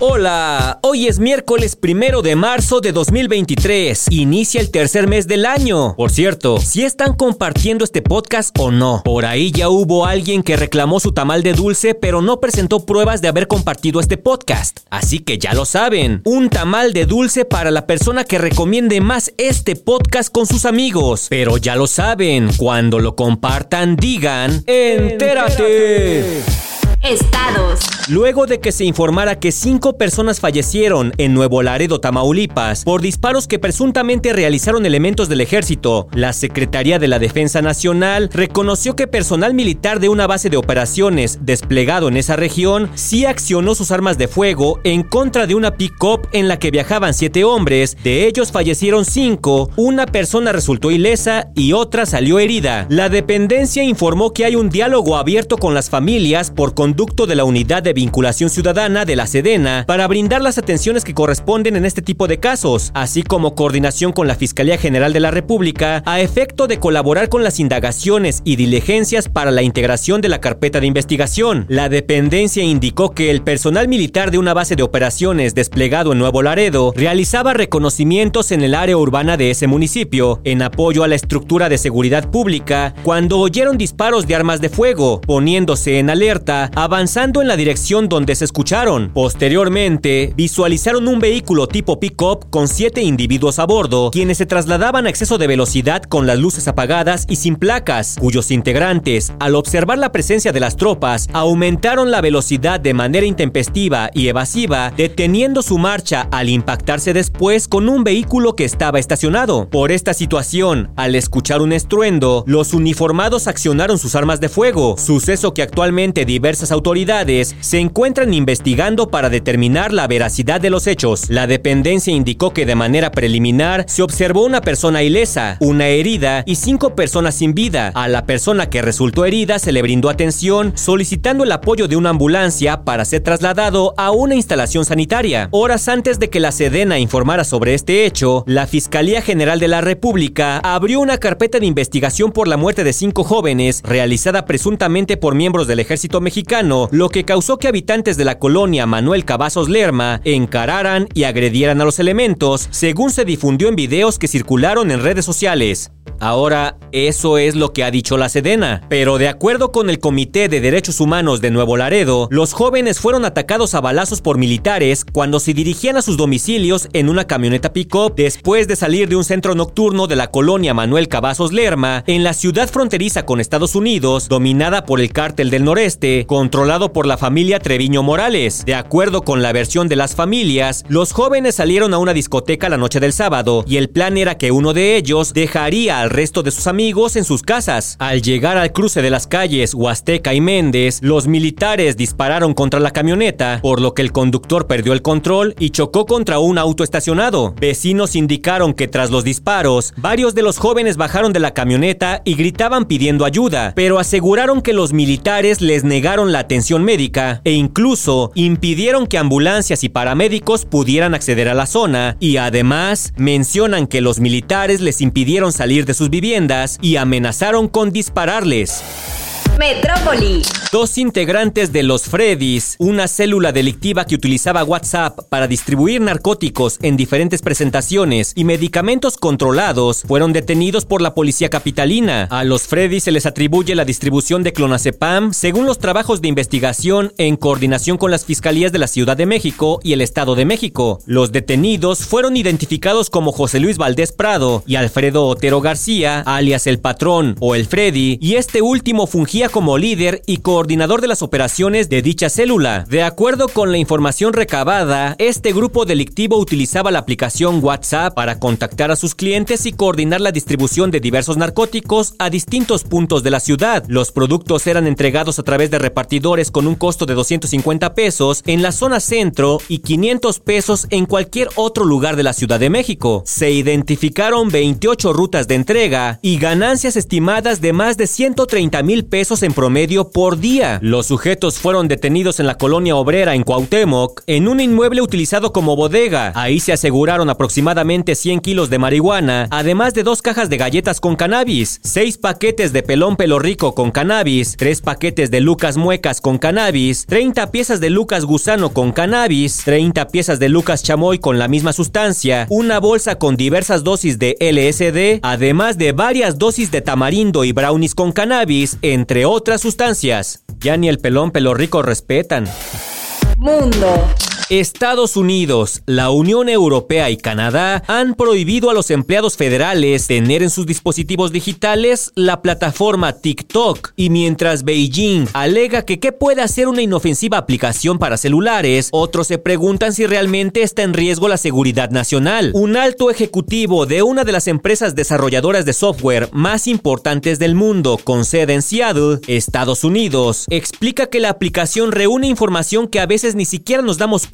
Hola, hoy es miércoles primero de marzo de 2023. Inicia el tercer mes del año. Por cierto, si están compartiendo este podcast o no. Por ahí ya hubo alguien que reclamó su tamal de dulce, pero no presentó pruebas de haber compartido este podcast. Así que ya lo saben. Un tamal de dulce para la persona que recomiende más este podcast con sus amigos. Pero ya lo saben, cuando lo compartan, digan: ¡Entérate! Estados. Luego de que se informara que cinco personas fallecieron en Nuevo Laredo, Tamaulipas, por disparos que presuntamente realizaron elementos del ejército, la Secretaría de la Defensa Nacional reconoció que personal militar de una base de operaciones desplegado en esa región sí accionó sus armas de fuego en contra de una pick-up en la que viajaban siete hombres, de ellos fallecieron cinco, una persona resultó ilesa y otra salió herida. La dependencia informó que hay un diálogo abierto con las familias por conducto de la Unidad de Vinculación Ciudadana de la Sedena para brindar las atenciones que corresponden en este tipo de casos, así como coordinación con la Fiscalía General de la República a efecto de colaborar con las indagaciones y diligencias para la integración de la carpeta de investigación. La dependencia indicó que el personal militar de una base de operaciones desplegado en Nuevo Laredo realizaba reconocimientos en el área urbana de ese municipio en apoyo a la estructura de seguridad pública cuando oyeron disparos de armas de fuego, poniéndose en alerta avanzando en la dirección donde se escucharon. Posteriormente, visualizaron un vehículo tipo pick-up con siete individuos a bordo, quienes se trasladaban a exceso de velocidad con las luces apagadas y sin placas, cuyos integrantes, al observar la presencia de las tropas, aumentaron la velocidad de manera intempestiva y evasiva, deteniendo su marcha al impactarse después con un vehículo que estaba estacionado. Por esta situación, al escuchar un estruendo, los uniformados accionaron sus armas de fuego, suceso que actualmente diversas autoridades se encuentran investigando para determinar la veracidad de los hechos. La dependencia indicó que de manera preliminar se observó una persona ilesa, una herida y cinco personas sin vida. A la persona que resultó herida se le brindó atención solicitando el apoyo de una ambulancia para ser trasladado a una instalación sanitaria. Horas antes de que la Sedena informara sobre este hecho, la Fiscalía General de la República abrió una carpeta de investigación por la muerte de cinco jóvenes realizada presuntamente por miembros del ejército mexicano, lo que causó que habitantes de la colonia Manuel Cavazos Lerma encararan y agredieran a los elementos, según se difundió en videos que circularon en redes sociales. Ahora, eso es lo que ha dicho la Sedena. Pero de acuerdo con el Comité de Derechos Humanos de Nuevo Laredo, los jóvenes fueron atacados a balazos por militares cuando se dirigían a sus domicilios en una camioneta pick-up después de salir de un centro nocturno de la colonia Manuel Cavazos Lerma en la ciudad fronteriza con Estados Unidos, dominada por el cártel del noreste, controlado por la familia Treviño Morales. De acuerdo con la versión de las familias, los jóvenes salieron a una discoteca la noche del sábado y el plan era que uno de ellos dejaría al resto de sus amigos en sus casas. Al llegar al cruce de las calles Huasteca y Méndez, los militares dispararon contra la camioneta, por lo que el conductor perdió el control y chocó contra un auto estacionado. Vecinos indicaron que tras los disparos, varios de los jóvenes bajaron de la camioneta y gritaban pidiendo ayuda, pero aseguraron que los militares les negaron la atención médica e incluso impidieron que ambulancias y paramédicos pudieran acceder a la zona y además mencionan que los militares les impidieron salir de sus viviendas y amenazaron con dispararles. Metrópoli. Dos integrantes de los Freddys, una célula delictiva que utilizaba WhatsApp para distribuir narcóticos en diferentes presentaciones y medicamentos controlados, fueron detenidos por la policía capitalina. A los Freddys se les atribuye la distribución de clonazepam según los trabajos de investigación en coordinación con las fiscalías de la Ciudad de México y el Estado de México. Los detenidos fueron identificados como José Luis Valdés Prado y Alfredo Otero García, alias el patrón o el Freddy, y este último fungía como líder y coordinador de las operaciones de dicha célula. De acuerdo con la información recabada, este grupo delictivo utilizaba la aplicación WhatsApp para contactar a sus clientes y coordinar la distribución de diversos narcóticos a distintos puntos de la ciudad. Los productos eran entregados a través de repartidores con un costo de 250 pesos en la zona centro y 500 pesos en cualquier otro lugar de la Ciudad de México. Se identificaron 28 rutas de entrega y ganancias estimadas de más de 130 mil pesos en promedio por día. Los sujetos fueron detenidos en la colonia obrera en Cuauhtémoc, en un inmueble utilizado como bodega. Ahí se aseguraron aproximadamente 100 kilos de marihuana, además de dos cajas de galletas con cannabis, seis paquetes de pelón pelo rico con cannabis, tres paquetes de Lucas Muecas con cannabis, 30 piezas de Lucas Gusano con cannabis, 30 piezas de Lucas Chamoy con la misma sustancia, una bolsa con diversas dosis de LSD, además de varias dosis de tamarindo y brownies con cannabis, entre otras sustancias. Ya ni el pelón pelo rico respetan. Mundo. Estados Unidos, la Unión Europea y Canadá han prohibido a los empleados federales tener en sus dispositivos digitales la plataforma TikTok. Y mientras Beijing alega que qué puede hacer una inofensiva aplicación para celulares, otros se preguntan si realmente está en riesgo la seguridad nacional. Un alto ejecutivo de una de las empresas desarrolladoras de software más importantes del mundo, con sede en Seattle, Estados Unidos, explica que la aplicación reúne información que a veces ni siquiera nos damos cuenta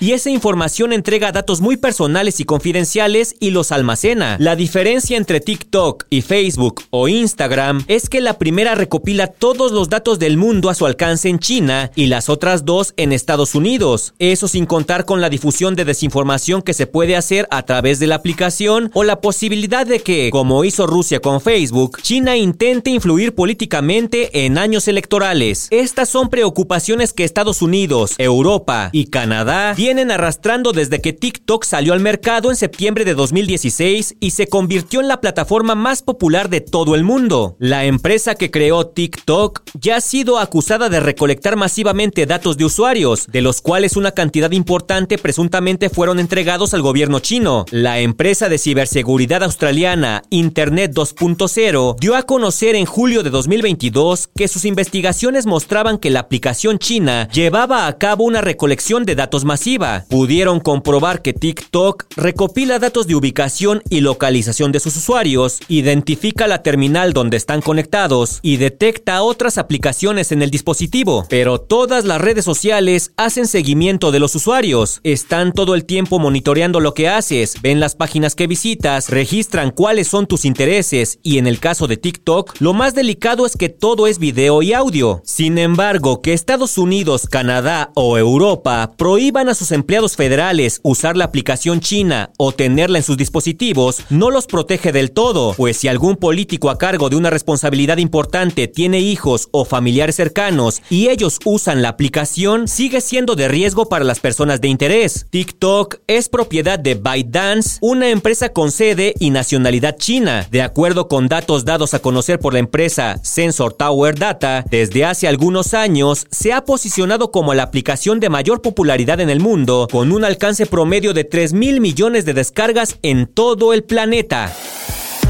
y esa información entrega datos muy personales y confidenciales y los almacena. La diferencia entre TikTok y Facebook o Instagram es que la primera recopila todos los datos del mundo a su alcance en China y las otras dos en Estados Unidos. Eso sin contar con la difusión de desinformación que se puede hacer a través de la aplicación o la posibilidad de que, como hizo Rusia con Facebook, China intente influir políticamente en años electorales. Estas son preocupaciones que Estados Unidos, Europa y Canadá vienen arrastrando desde que TikTok salió al mercado en septiembre de 2016 y se convirtió en la plataforma más popular de todo el mundo. La empresa que creó TikTok ya ha sido acusada de recolectar masivamente datos de usuarios, de los cuales una cantidad importante presuntamente fueron entregados al gobierno chino. La empresa de ciberseguridad australiana Internet 2.0 dio a conocer en julio de 2022 que sus investigaciones mostraban que la aplicación china llevaba a cabo una recolección de datos masiva. Pudieron comprobar que TikTok recopila datos de ubicación y localización de sus usuarios, identifica la terminal donde están conectados y detecta otras aplicaciones en el dispositivo. Pero todas las redes sociales hacen seguimiento de los usuarios, están todo el tiempo monitoreando lo que haces, ven las páginas que visitas, registran cuáles son tus intereses y en el caso de TikTok, lo más delicado es que todo es video y audio. Sin embargo, que Estados Unidos, Canadá o Europa a sus empleados federales usar la aplicación china o tenerla en sus dispositivos, no los protege del todo, pues si algún político a cargo de una responsabilidad importante tiene hijos o familiares cercanos y ellos usan la aplicación, sigue siendo de riesgo para las personas de interés. TikTok es propiedad de ByteDance, una empresa con sede y nacionalidad china. De acuerdo con datos dados a conocer por la empresa Sensor Tower Data, desde hace algunos años se ha posicionado como la aplicación de mayor popularidad en el mundo, con un alcance promedio de 3 mil millones de descargas en todo el planeta.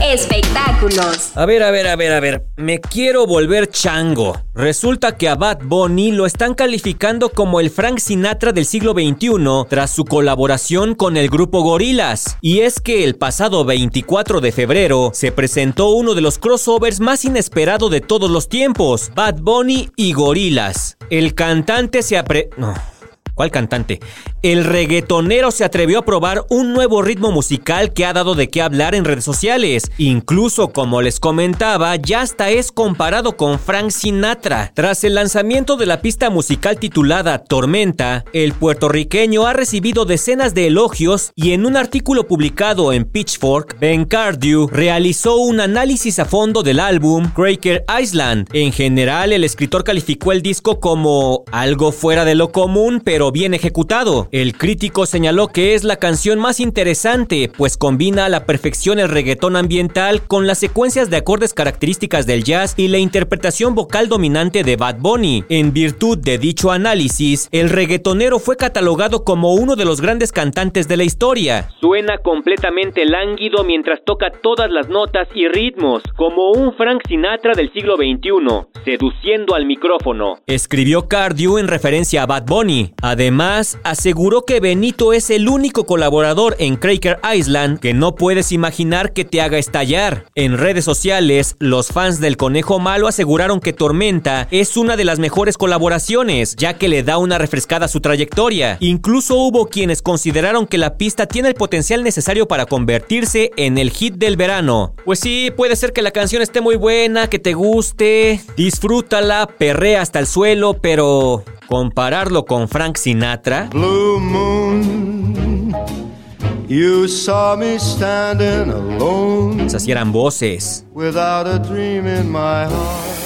Espectáculos. A ver, a ver, a ver, a ver. Me quiero volver chango. Resulta que a Bad Bunny lo están calificando como el Frank Sinatra del siglo XXI tras su colaboración con el grupo Gorilas. Y es que el pasado 24 de febrero se presentó uno de los crossovers más inesperado de todos los tiempos: Bad Bunny y Gorilas. El cantante se apre. No. ¿Cuál cantante? El reggaetonero se atrevió a probar un nuevo ritmo musical que ha dado de qué hablar en redes sociales. Incluso, como les comentaba, ya hasta es comparado con Frank Sinatra. Tras el lanzamiento de la pista musical titulada Tormenta, el puertorriqueño ha recibido decenas de elogios y en un artículo publicado en Pitchfork, Ben Cardew realizó un análisis a fondo del álbum Cracker Island. En general, el escritor calificó el disco como algo fuera de lo común, pero bien ejecutado. El crítico señaló que es la canción más interesante, pues combina a la perfección el reggaetón ambiental con las secuencias de acordes características del jazz y la interpretación vocal dominante de Bad Bunny. En virtud de dicho análisis, el reggaetonero fue catalogado como uno de los grandes cantantes de la historia. Suena completamente lánguido mientras toca todas las notas y ritmos, como un Frank Sinatra del siglo XXI, seduciendo al micrófono. Escribió Cardew en referencia a Bad Bunny. Además, aseguró que Benito es el único colaborador en Cracker Island que no puedes imaginar que te haga estallar. En redes sociales, los fans del Conejo Malo aseguraron que Tormenta es una de las mejores colaboraciones, ya que le da una refrescada a su trayectoria. Incluso hubo quienes consideraron que la pista tiene el potencial necesario para convertirse en el hit del verano. Pues sí, puede ser que la canción esté muy buena, que te guste, disfrútala, perrea hasta el suelo, pero compararlo con Frank Sinatra. Blue moon, you saw me standing alone Esas sí eran voces. without a dream in my heart.